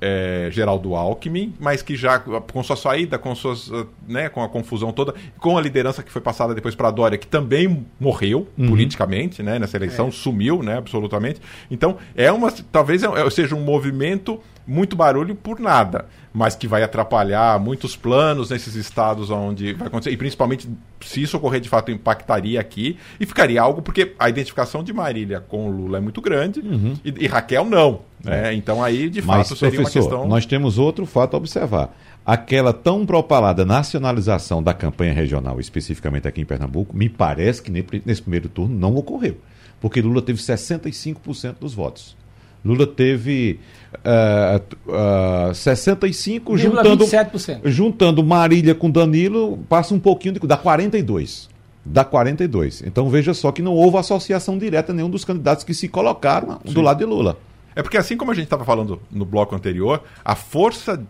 é, Geraldo Alckmin, mas que já com sua saída, com suas, né, com a confusão toda, com a liderança que foi passada depois para Dória, que também morreu uhum. politicamente, né, nessa eleição, é. sumiu, né, absolutamente. Então, é uma talvez é, seja um movimento muito barulho por nada, mas que vai atrapalhar muitos planos nesses estados onde vai acontecer, e principalmente se isso ocorrer de fato impactaria aqui e ficaria algo porque a identificação de Marília com Lula é muito grande uhum. e, e, Raquel não. Né? É. Então aí de mas, fato seria professor, uma questão. Nós temos outro fato a observar. Aquela tão propalada nacionalização da campanha regional, especificamente aqui em Pernambuco, me parece que nesse primeiro turno não ocorreu. Porque Lula teve 65% dos votos. Lula teve uh, uh, 65, juntando, juntando Marília com Danilo, passa um pouquinho, de, dá 42. Dá 42. Então veja só que não houve associação direta nenhum dos candidatos que se colocaram Sim. do lado de Lula. É porque assim como a gente estava falando no bloco anterior, a força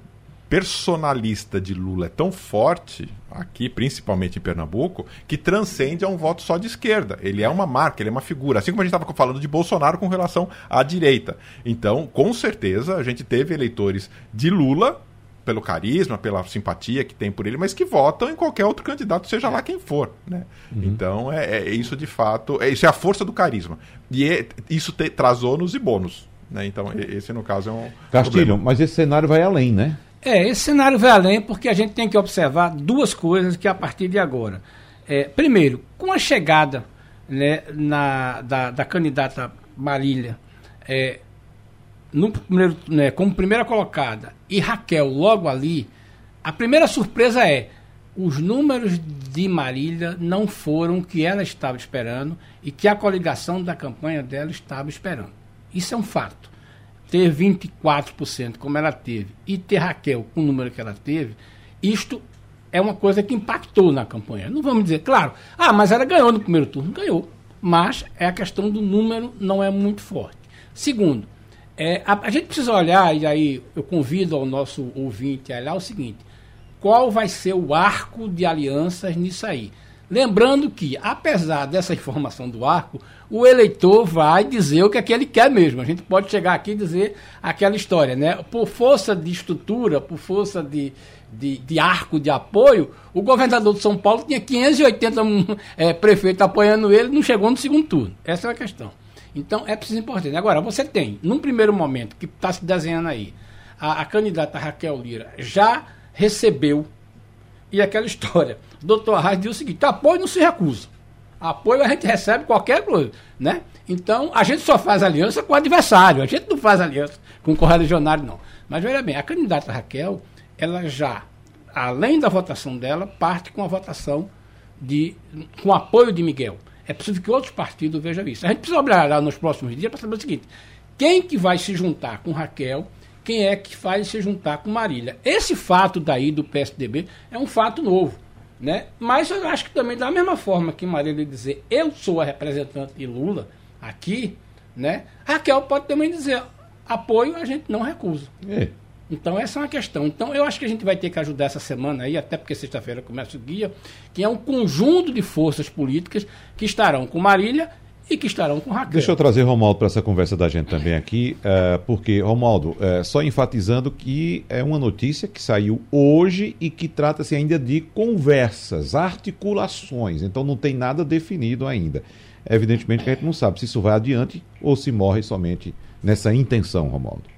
personalista de Lula é tão forte, aqui principalmente em Pernambuco, que transcende a um voto só de esquerda. Ele é uma marca, ele é uma figura. Assim como a gente estava falando de Bolsonaro com relação à direita. Então, com certeza, a gente teve eleitores de Lula pelo carisma, pela simpatia que tem por ele, mas que votam em qualquer outro candidato, seja lá quem for. Né? Uhum. Então, é, é, isso de fato, é, isso é a força do carisma. E é, isso te, traz ônus e bônus. Né? Então, esse no caso é um. Castilho, problema. mas esse cenário vai além, né? É, esse cenário vai além porque a gente tem que observar duas coisas que a partir de agora. É, primeiro, com a chegada né, na, da, da candidata Marília é, no primeiro, né, como primeira colocada e Raquel logo ali, a primeira surpresa é os números de Marília não foram o que ela estava esperando e que a coligação da campanha dela estava esperando. Isso é um fato ter 24%, como ela teve, e ter Raquel com o número que ela teve, isto é uma coisa que impactou na campanha. Não vamos dizer, claro, ah, mas ela ganhou no primeiro turno. Ganhou. Mas é a questão do número não é muito forte. Segundo, é, a, a, gente precisa olhar, e aí eu convido ao nosso ouvinte a olhar o seguinte: qual vai ser o arco de alianças nisso aí? Lembrando que, apesar dessa informação do arco, o eleitor vai dizer o que é que ele quer mesmo. A gente pode chegar aqui e dizer aquela história, né? Por força de estrutura, por força de, de, de arco de apoio, o governador de São Paulo tinha 580 é, prefeitos apoiando ele, não chegou no segundo turno. Essa é a questão. Então é preciso importante. Agora, você tem, num primeiro momento, que está se desenhando aí, a, a candidata Raquel Lira já recebeu, e aquela história, o [LAUGHS] doutor Arraes diz o seguinte, apoio não se recusa. Apoio a gente recebe qualquer coisa, né? Então, a gente só faz aliança com o adversário, a gente não faz aliança com o correligionário, não. Mas, veja bem, a candidata Raquel, ela já, além da votação dela, parte com a votação de, com apoio de Miguel. É preciso que outros partidos vejam isso. A gente precisa olhar nos próximos dias para saber o seguinte, quem que vai se juntar com Raquel quem é que faz se juntar com Marília. Esse fato daí do PSDB é um fato novo. Né? Mas eu acho que também, da mesma forma que Marília dizer eu sou a representante de Lula aqui, né? Raquel pode também dizer apoio a gente não recusa. É. Então essa é uma questão. Então eu acho que a gente vai ter que ajudar essa semana aí, até porque sexta-feira começa o guia, que é um conjunto de forças políticas que estarão com Marília e que estarão com Raquel. Deixa eu trazer Romualdo para essa conversa da gente também aqui, uh, porque, Romualdo, uh, só enfatizando que é uma notícia que saiu hoje e que trata-se ainda de conversas, articulações, então não tem nada definido ainda. Evidentemente que a gente não sabe se isso vai adiante ou se morre somente nessa intenção, Romualdo.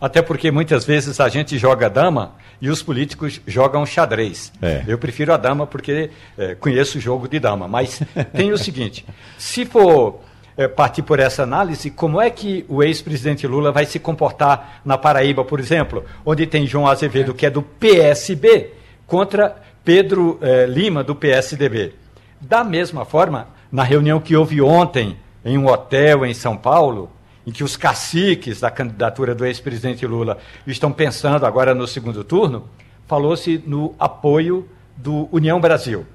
Até porque muitas vezes a gente joga dama e os políticos jogam xadrez. É. Eu prefiro a dama porque é, conheço o jogo de dama. Mas [LAUGHS] tem o seguinte: se for é, partir por essa análise, como é que o ex-presidente Lula vai se comportar na Paraíba, por exemplo, onde tem João Azevedo, que é do PSB, contra Pedro é, Lima, do PSDB? Da mesma forma, na reunião que houve ontem em um hotel em São Paulo, em que os caciques da candidatura do ex-presidente Lula estão pensando agora no segundo turno, falou-se no apoio do União Brasil.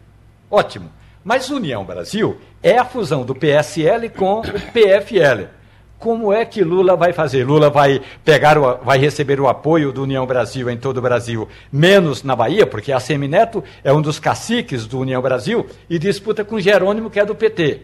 Ótimo. Mas União Brasil é a fusão do PSL com o PFL. Como é que Lula vai fazer? Lula vai pegar, o, vai receber o apoio do União Brasil em todo o Brasil, menos na Bahia, porque a Semineto é um dos caciques do União Brasil e disputa com Jerônimo, que é do PT.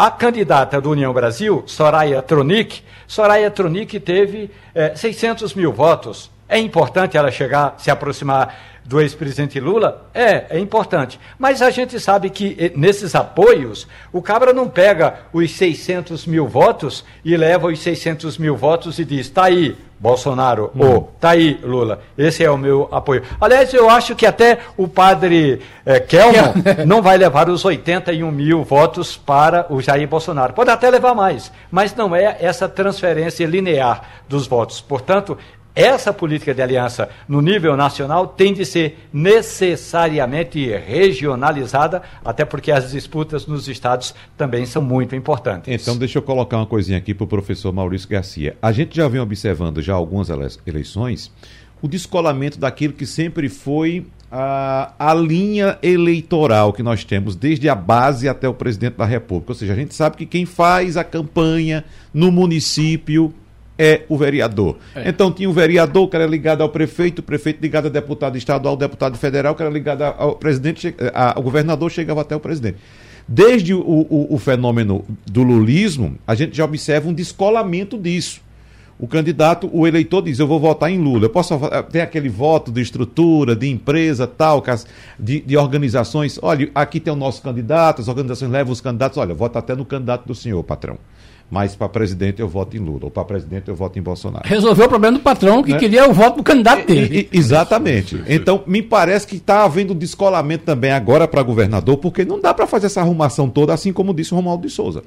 A candidata do União Brasil, Soraya Tronic, Soraya Tronic teve é, 600 mil votos. É importante ela chegar, se aproximar do ex-presidente Lula? É, é importante. Mas a gente sabe que eh, nesses apoios, o Cabra não pega os 600 mil votos e leva os 600 mil votos e diz: está aí, Bolsonaro, hum. ou tá aí, Lula, esse é o meu apoio. Aliás, eu acho que até o padre eh, Kelman [LAUGHS] não vai levar os 81 mil votos para o Jair Bolsonaro. Pode até levar mais, mas não é essa transferência linear dos votos. Portanto, essa política de aliança no nível nacional tem de ser necessariamente regionalizada, até porque as disputas nos estados também são muito importantes. Então, deixa eu colocar uma coisinha aqui para o professor Maurício Garcia. A gente já vem observando já algumas eleições o descolamento daquilo que sempre foi a, a linha eleitoral que nós temos, desde a base até o presidente da República. Ou seja, a gente sabe que quem faz a campanha no município é o vereador. É. Então tinha o vereador que era ligado ao prefeito, o prefeito ligado ao deputado estadual, deputado federal que era ligado ao presidente, ao governador chegava até o presidente. Desde o, o, o fenômeno do lulismo, a gente já observa um descolamento disso. O candidato, o eleitor diz: Eu vou votar em Lula. Eu posso ter aquele voto de estrutura, de empresa, tal, de, de organizações. Olha, aqui tem o nosso candidato, as organizações levam os candidatos. Olha, vota até no candidato do senhor, patrão mas para presidente eu voto em Lula, ou para presidente eu voto em Bolsonaro. Resolveu o problema do patrão que né? queria o voto do candidato dele. Exatamente. Então, me parece que está havendo descolamento também agora para governador, porque não dá para fazer essa arrumação toda, assim como disse o Romualdo de Souza.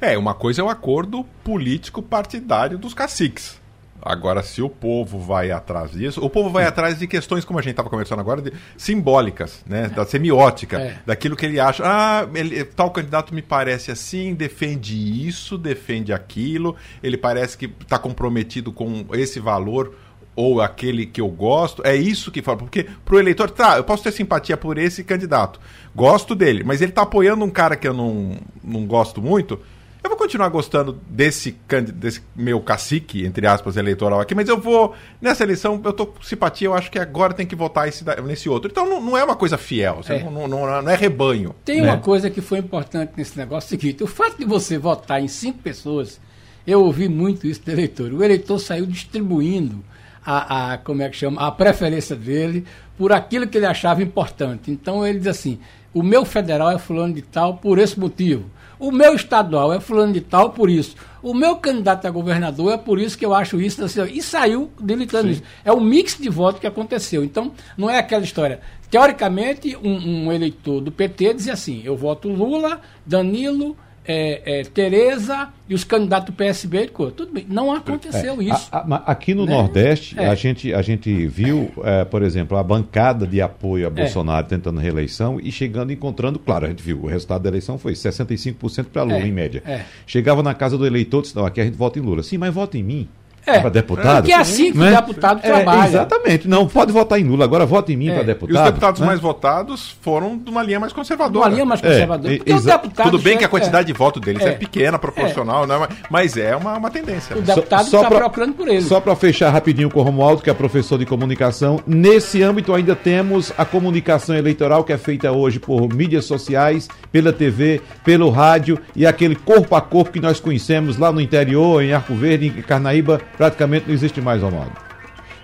É, uma coisa é o acordo político partidário dos caciques. Agora, se o povo vai atrás disso, o povo vai atrás de questões, como a gente estava conversando agora, de, simbólicas, né? Da semiótica, é. daquilo que ele acha. Ah, ele, tal candidato me parece assim, defende isso, defende aquilo, ele parece que está comprometido com esse valor ou aquele que eu gosto. É isso que fala. Porque pro eleitor, tá, eu posso ter simpatia por esse candidato. Gosto dele, mas ele está apoiando um cara que eu não, não gosto muito eu vou continuar gostando desse, desse meu cacique, entre aspas, eleitoral aqui, mas eu vou, nessa eleição, eu tô com simpatia, eu acho que agora tem que votar esse, nesse outro. Então não, não é uma coisa fiel, é. Não, não, não, é rebanho. Tem né? uma coisa que foi importante nesse negócio, é o seguinte, o fato de você votar em cinco pessoas, eu ouvi muito isso do eleitor, o eleitor saiu distribuindo a, a, como é que chama, a preferência dele por aquilo que ele achava importante. Então ele diz assim: o meu federal é fulano de tal por esse motivo. O meu estadual é fulano de tal por isso. O meu candidato a governador é por isso que eu acho isso. Assim, e saiu delitando isso. É o mix de voto que aconteceu. Então, não é aquela história. Teoricamente, um, um eleitor do PT dizia assim: eu voto Lula, Danilo, é, é, Tereza e os candidatos do PSB, tudo bem, não aconteceu é, isso. A, a, aqui no né? Nordeste, é. a, gente, a gente viu, é, por exemplo, a bancada de apoio a é. Bolsonaro tentando reeleição e chegando, encontrando, claro, a gente viu, o resultado da eleição foi 65% para Lula, em média. Chegava na casa do eleitor e disse, não, aqui a gente vota em Lula. Sim, mas vota em mim. É, para deputado. Porque é assim que né? o deputado é, trabalha. Exatamente. Não, pode votar em Lula, agora vote em mim é. para deputado. E os deputados né? mais votados foram de uma linha mais conservadora. Uma linha mais conservadora. É, Tudo bem que a quantidade de voto deles é, pequena, proporcional, né? mas é uma, uma tendência. O deputado está procurando por ele. Só para fechar rapidinho com o Romualdo, que é professor de comunicação, nesse âmbito ainda temos a comunicação eleitoral que é feita hoje por mídias sociais, pela TV, pelo rádio e aquele corpo a corpo que nós conhecemos lá no interior, em Arco Verde, em Carnaíba, praticamente não existe mais, Romualdo.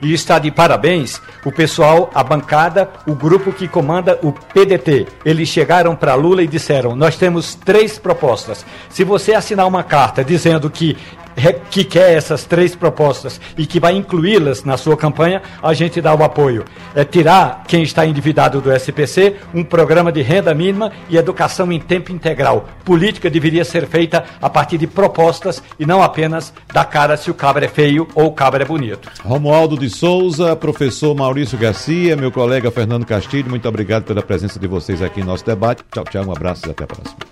E está de parabéns o pessoal, a bancada, o grupo que comanda o PDT. Eles chegaram para Lula e disseram: Nós temos três propostas. Se você assinar uma carta dizendo que que quer essas três propostas e que vai incluí-las na sua campanha, a gente dá o apoio. É tirar quem está endividado do SPC, um programa de renda mínima e educação em tempo integral. Política deveria ser feita a partir de propostas e não apenas da cara se o cabra é feio ou o cabra é bonito. Romualdo de Souza, professor Maurício Garcia, meu colega Fernando Castilho, muito obrigado pela presença de vocês aqui no nosso debate. Tchau, tchau, um abraço e até a próxima.